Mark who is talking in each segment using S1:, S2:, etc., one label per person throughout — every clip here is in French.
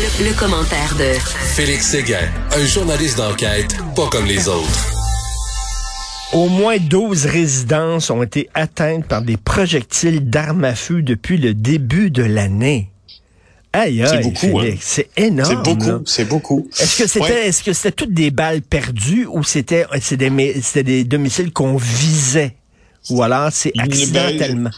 S1: Le, commentaire de
S2: Félix Séguin, un journaliste d'enquête pas comme les autres.
S3: Au moins 12 résidences ont été atteintes par des projectiles d'armes à feu depuis le début de l'année. Aïe,
S4: c'est beaucoup, hein.
S3: c'est énorme.
S4: C'est beaucoup, c'est beaucoup.
S3: Est-ce que c'était, est-ce que c'était toutes des balles perdues ou c'était, c'était des, des domiciles qu'on visait? Ou alors c'est ben, accidentellement?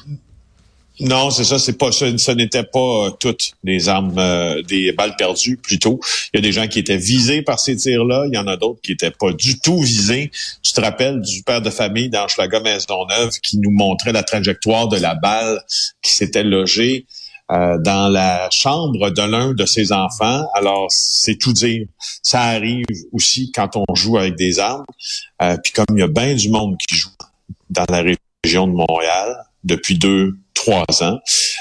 S4: Non, c'est ça, c'est pas ce, n'était pas euh, toutes des armes, euh, des balles perdues plutôt. Il y a des gens qui étaient visés par ces tirs-là, il y en a d'autres qui étaient pas du tout visés. Tu te rappelles du père de famille d'Anschlaga Maisonneuve qui nous montrait la trajectoire de la balle qui s'était logée euh, dans la chambre de l'un de ses enfants. Alors, c'est tout dire. Ça arrive aussi quand on joue avec des armes. puis comme il y a bien du monde qui joue dans la région de Montréal depuis deux, trois ans,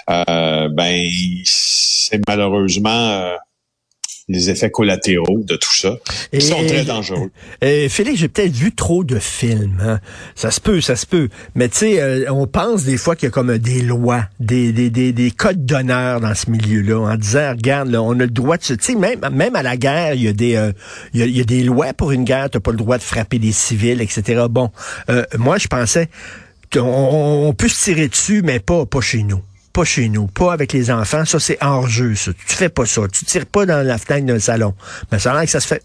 S4: euh, ben c'est malheureusement euh, les effets collatéraux de tout ça qui sont très dangereux.
S3: Et, Félix, j'ai peut-être vu trop de films. Hein. Ça se peut, ça se peut. Mais tu sais, euh, on pense des fois qu'il y a comme des lois, des, des, des, des codes d'honneur dans ce milieu-là, en disant, regarde, là, on a le droit de se... Tu sais, même, même à la guerre, il y, a des, il, y a, il y a des lois pour une guerre. Tu pas le droit de frapper des civils, etc. Bon, moi, je pensais on, peut se tirer dessus, mais pas, pas chez nous. Pas chez nous, pas avec les enfants. Ça, c'est hors jeu, ça. Tu fais pas ça. Tu tires pas dans la fenêtre d'un salon. Mais ça a l'air que ça se fait.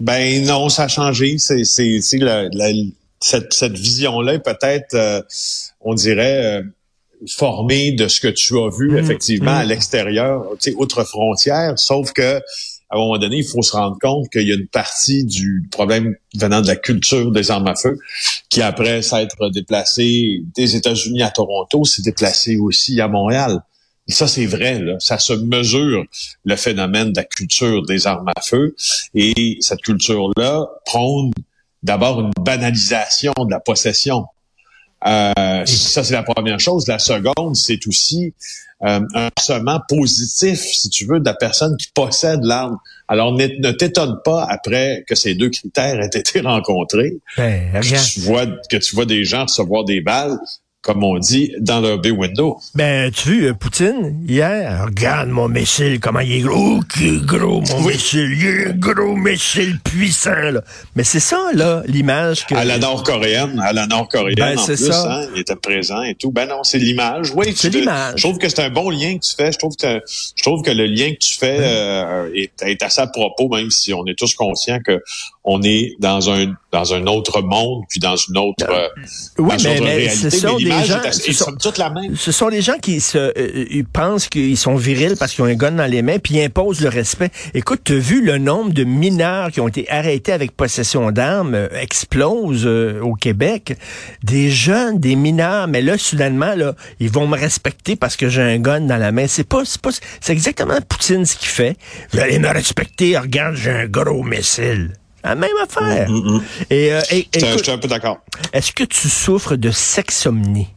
S4: Ben non, ça a changé. C'est, c'est, cette, cette vision-là peut-être, euh, on dirait, euh, formée de ce que tu as vu mmh, effectivement à mmh. l'extérieur, tu sais, outre frontière. Sauf que à un moment donné, il faut se rendre compte qu'il y a une partie du problème venant de la culture des armes à feu qui, après s'être déplacé des États-Unis à Toronto, s'est déplacé aussi à Montréal. Et ça, c'est vrai, là. ça se mesure le phénomène de la culture des armes à feu. Et cette culture-là prône d'abord une banalisation de la possession. Euh, ça, c'est la première chose. La seconde, c'est aussi euh, un sement positif, si tu veux, de la personne qui possède l'arme. Alors, ne, t'étonne pas après que ces deux critères aient été rencontrés, ben, que, tu vois, que tu vois des gens recevoir des balles comme on dit, dans leur bay window.
S3: Ben, tu vu, euh, Poutine, hier, regarde mon missile, comment il est gros. Oh, qui est gros, mon missile. Il est un gros missile puissant, là. Mais c'est ça, là, l'image que...
S4: À la nord-coréenne, à la nord-coréenne, ben, en plus, ça. Hein, il était présent et tout. Ben non, c'est l'image. Oui,
S3: c'est l'image.
S4: Je trouve que c'est un bon lien que tu fais. Je trouve que, je trouve que le lien que tu fais euh, est, est assez à propos, même si on est tous conscients que on est dans un dans un autre monde puis dans une autre, euh,
S3: oui, mais, mais Ce sont des gens,
S4: ce sont, la même.
S3: Ce sont des gens qui se euh, ils pensent qu'ils sont virils parce qu'ils ont un gun dans les mains puis ils imposent le respect. Écoute, tu as vu le nombre de mineurs qui ont été arrêtés avec possession d'armes euh, explose au Québec. Des jeunes, des mineurs, mais là soudainement là, ils vont me respecter parce que j'ai un gun dans la main. C'est pas c'est pas c'est exactement Poutine ce qu'il fait. Vous allez me respecter, regarde, j'ai un gros missile. La même affaire. Mm, mm, mm.
S4: Et, euh, je suis un peu d'accord.
S3: Est-ce que tu souffres de sexomnie?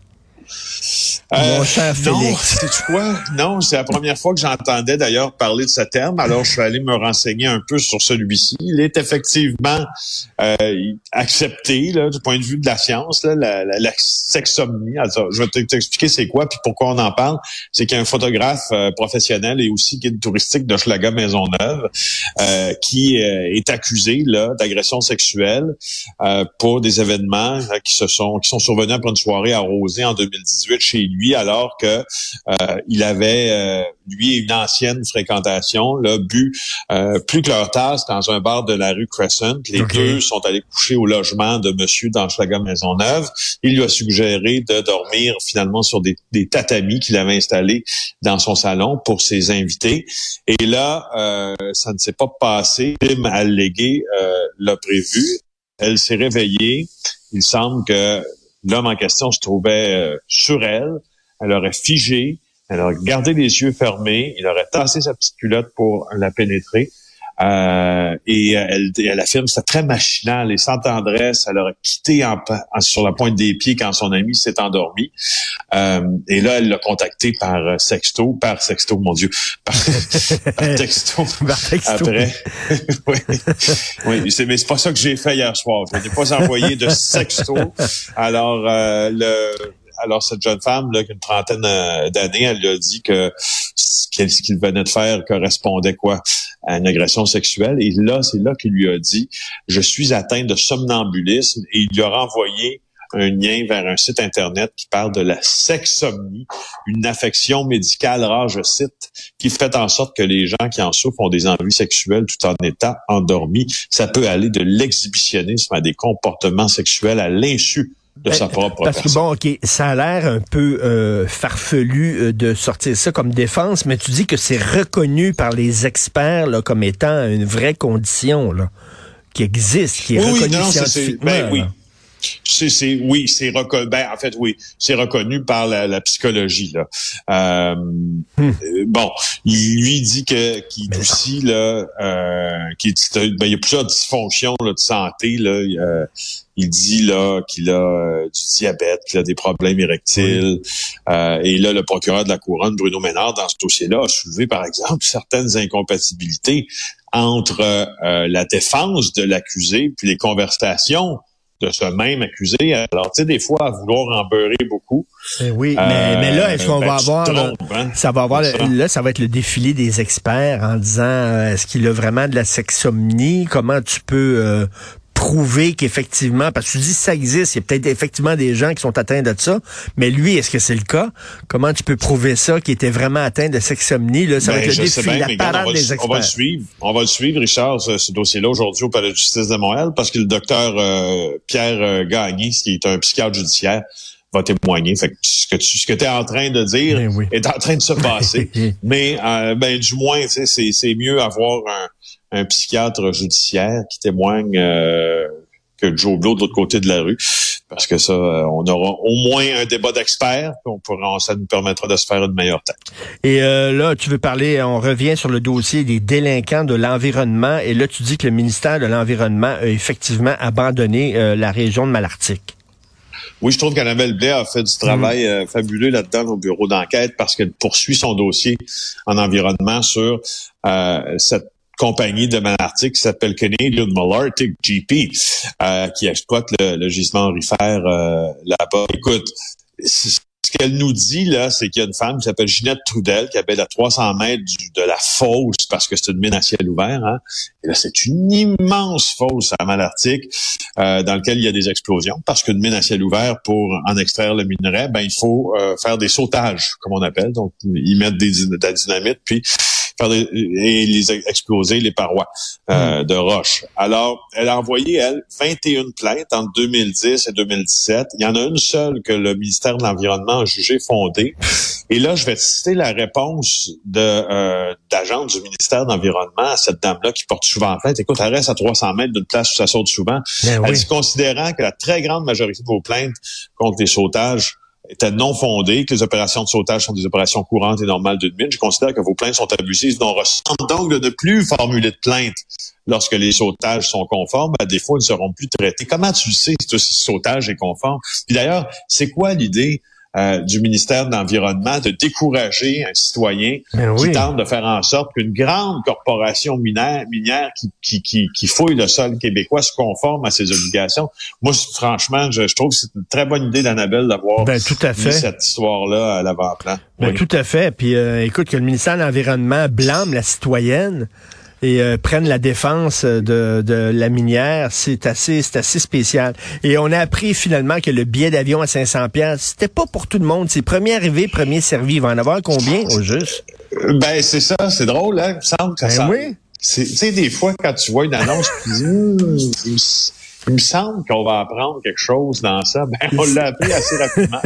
S4: Euh, Mon cher Félix. Non, quoi? Non, c'est la première fois que j'entendais d'ailleurs parler de ce terme. Alors, je suis allé me renseigner un peu sur celui-ci. Il est effectivement euh, accepté là, du point de vue de la science, là, la, la, sexomnie. Alors, je vais t'expliquer c'est quoi puis pourquoi on en parle. C'est qu'il y a un photographe euh, professionnel et aussi guide touristique de Schlaga Maisonneuve euh, qui euh, est accusé là d'agression sexuelle pour des événements qui se sont qui sont survenus après une soirée arrosée en 2018 chez lui alors que euh, il avait euh, lui une ancienne fréquentation, là, bu euh, plus que leur tasse dans un bar de la rue Crescent. Les deux sont allés coucher au logement de Monsieur dans Maisonneuve. Il lui a suggéré de dormir finalement sur des, des tatamis qu'il avait installés dans son salon pour ses invités. Et là, ça ne s'est pas passé. Tim allégué l'a prévu. Elle s'est réveillée. Il semble que l'homme en question se trouvait euh, sur elle. Elle aurait figé, elle aurait gardé les yeux fermés, il aurait tassé sa petite culotte pour la pénétrer. Euh, et elle, elle affirme c'est très machinal et sans tendresse. Elle aurait quitté en, sur la pointe des pieds quand son ami s'est endormi. Euh, et là, elle l'a contacté par euh, sexto, par sexto, mon Dieu, par, texto. Après, oui, oui c'est, mais c'est pas ça que j'ai fait hier soir. Je n'ai pas envoyé de sexto. Alors, le alors cette jeune femme, là, une trentaine d'années, elle lui a dit que ce qu'il venait de faire correspondait quoi? À une agression sexuelle. Et là, c'est là qu'il lui a dit, je suis atteint de somnambulisme et il lui a renvoyé un lien vers un site Internet qui parle de la sexomnie, une affection médicale rare, je cite, qui fait en sorte que les gens qui en souffrent ont des envies sexuelles tout en étant endormis. Ça peut aller de l'exhibitionnisme à des comportements sexuels à l'insu de sa ben, propre
S3: Parce que bon, OK, ça a l'air un peu euh, farfelu euh, de sortir ça comme défense, mais tu dis que c'est reconnu par les experts là, comme étant une vraie condition là, qui existe, qui est reconnue scientifiquement.
S4: Ben, oui. C'est, oui, c'est reconnu. Ben, en fait, oui, c'est reconnu par la, psychologie. Là. Euh, hmm. euh, Bon, il lui dit que qu'il est aussi là, euh, qu'il ben, il y a plusieurs dysfonctions là, de santé là. il dit là qu'il a du diabète, qu'il a des problèmes érectiles. et là, le procureur de la couronne, Bruno Ménard, dans ce dossier-là, a soulevé, par exemple, certaines incompatibilités entre la défense de l'accusé puis les conversations de ce même accusé. Alors, tu sais, des fois, à vouloir en beurrer beaucoup.
S3: Eh oui, mais, mais, là, est-ce qu'on euh, va ben, avoir, hein, ça va avoir, là, ça va être le défilé des experts en disant, euh, est-ce qu'il a vraiment de la sexomnie? Comment tu peux euh, prouver qu'effectivement, parce que tu dis ça existe, il y a peut-être effectivement des gens qui sont atteints de ça, mais lui, est-ce que c'est le cas? Comment tu peux prouver ça, qu'il était vraiment atteint de sexomnie? Là? Ça va ben, être le défi, la parade des experts.
S4: On va le suivre, on va le suivre, Richard, ce, dossier-là aujourd'hui au Palais de justice de Montréal, parce que le docteur euh, Pierre euh, Gagné, qui est un psychiatre judiciaire, va témoigner. Fait que ce que tu ce que es en train de dire ben est en train de se passer. Mais euh, ben du moins, c'est mieux avoir un un psychiatre judiciaire qui témoigne euh, que Joe Blow de l'autre côté de la rue. Parce que ça, euh, on aura au moins un débat d'experts, on pourra, ça nous permettra de se faire une meilleure tête.
S3: Et euh, là, tu veux parler, on revient sur le dossier des délinquants de l'environnement, et là, tu dis que le ministère de l'Environnement a effectivement abandonné la région de Malartic.
S4: Oui, je trouve qu'Annabelle Blais a fait du travail mm. fabuleux là-dedans au bureau d'enquête parce qu'elle poursuit son dossier en environnement sur cette compagnie de Malartic qui s'appelle Canadian Malartic GP, euh, qui exploite le, gisement aurifère euh, là-bas. Écoute, ce qu'elle nous dit, là, c'est qu'il y a une femme qui s'appelle Ginette Trudel, qui habite à 300 mètres de la fosse, parce que c'est une mine à ciel ouvert. Hein? Et là, c'est une immense fosse à Malartic, euh, dans laquelle il y a des explosions, parce qu'une mine à ciel ouvert, pour en extraire le minerai, ben il faut faire des sautages, comme on appelle. Donc, ils mettent des, de la dynamite, puis et les exploser les parois euh, hmm. de roche. Alors, elle a envoyé, elle, 21 plaintes entre 2010 et 2017. Il y en a une seule que le ministère de l'Environnement a jugé fondée. Et là, je vais citer la réponse de euh, d'agent du ministère de l'Environnement à cette dame-là qui porte souvent plainte. Écoute, elle reste à 300 mètres d'une place où ça saute souvent. Ben elle dit, considérant que la très grande majorité de vos plaintes contre les sautages était non fondée, que les opérations de sautage sont des opérations courantes et normales d'une mine. Je considère que vos plaintes sont abusives. On ressent donc de ne plus formuler de plainte lorsque les sautages sont conformes. À défaut, ils ne seront plus traités. Comment tu sais si ce sautage est conforme? D'ailleurs, c'est quoi l'idée euh, du ministère de l'Environnement de décourager un citoyen ben qui tente de faire en sorte qu'une grande corporation minière, minière qui, qui, qui, qui, fouille le sol québécois se conforme à ses obligations. Moi, franchement, je, trouve que c'est une très bonne idée d'Annabelle d'avoir
S3: ben, tout à fait.
S4: cette histoire-là à l'avant-plan.
S3: Ben, Tout à fait. Puis euh, écoute, que le ministère de l'Environnement blâme la citoyenne et euh, prennent la défense de, de la minière, c'est assez, c'est assez spécial. Et on a appris finalement que le billet d'avion à 500 pièces, c'était pas pour tout le monde. C'est premier arrivé, premier servi. Il va en avoir combien au juste?
S4: Ben c'est ça, c'est drôle, hein. Il me semble que ben ça. Oui. Tu sais, des fois quand tu vois une annonce, tu dis. Il me semble qu'on va apprendre quelque chose dans ça. Ben, on l'a appris assez rapidement.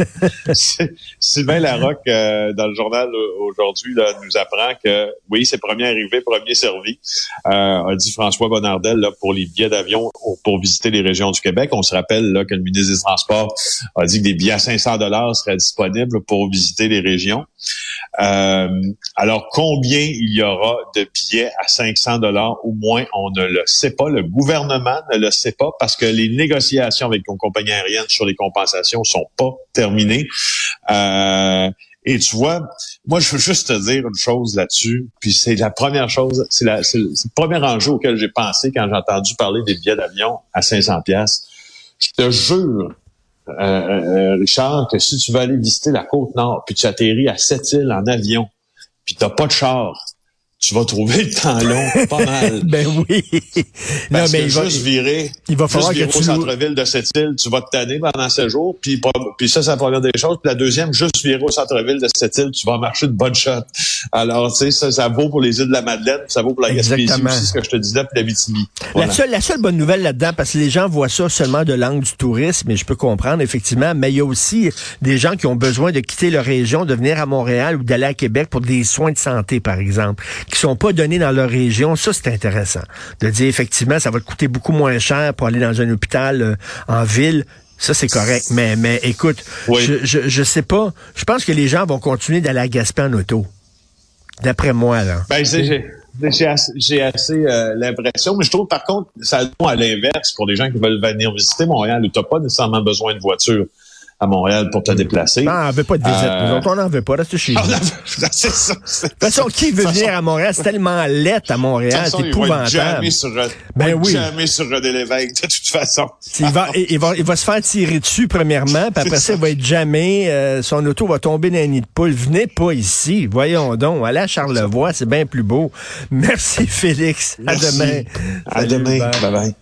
S4: Sylvain Larocque, euh, dans le journal aujourd'hui, nous apprend que oui, c'est premier arrivé, premier servi, euh, a dit François Bonnardel là, pour les billets d'avion pour visiter les régions du Québec. On se rappelle là, que le ministre des Transports a dit que des billets à 500 dollars seraient disponibles pour visiter les régions. Euh, alors, combien il y aura de billets à 500 dollars au moins, on ne le sait pas. Le gouvernement ne le sait pas parce que les négociations avec nos compagnies aériennes sur les compensations sont pas terminées. Euh, et tu vois, moi, je veux juste te dire une chose là-dessus. Puis c'est la première chose, c'est le, premier enjeu auquel j'ai pensé quand j'ai entendu parler des billets d'avion à 500 pièces. Je te jure euh, Richard, que si tu veux aller visiter la côte nord, puis tu atterris à Sept-Îles en avion, puis t'as pas de char, tu vas trouver le temps long, pas mal.
S3: ben oui.
S4: non, mais il va, juste virer,
S3: il va falloir
S4: juste virer au centre-ville de cette île, tu vas te tanner pendant ce jours, puis, puis ça, c'est la première des choses. Puis la deuxième, juste virer au centre-ville de cette île, tu vas marcher de bonne shot. Alors, tu sais, ça, ça vaut pour les îles de la Madeleine, ça vaut pour la Gaspésie aussi, ce que je te disais, puis la Vitibi.
S3: La, seule, la seule bonne nouvelle là-dedans, parce que les gens voient ça seulement de l'angle du tourisme, et je peux comprendre, effectivement, mais il y a aussi des gens qui ont besoin de quitter leur région, de venir à Montréal ou d'aller à Québec pour des soins de santé, par exemple qui sont pas donnés dans leur région, ça c'est intéressant. De dire effectivement, ça va te coûter beaucoup moins cher pour aller dans un hôpital euh, en ville. Ça, c'est correct. Mais, mais écoute, je, je, je, sais pas. Je pense que les gens vont continuer d'aller à Gaspé en auto. D'après moi, là.
S4: Ben, j'ai assez, j'ai assez euh, l'impression, mais je trouve par contre, ça à l'inverse pour les gens qui veulent venir visiter Montréal où tu n'as pas nécessairement besoin de voiture à Montréal pour te déplacer.
S3: Non, on veut pas de visite. Euh... on n'en veut pas. Reste chez nous. c'est ça. De toute façon, qui veut venir à Montréal? C'est tellement laid à Montréal. C'est épouvantable.
S4: Jamais sur, ben oui. jamais sur René Lévesque, de toute façon.
S3: Il va, il, va, il va se faire tirer dessus, premièrement, puis après ça, il va être jamais, euh, son auto va tomber dans un nid de poule. Venez pas ici. Voyons donc. Allez à Charlevoix, c'est bien plus beau. Merci, Félix.
S4: Merci.
S3: À demain.
S4: À demain. bye. bye.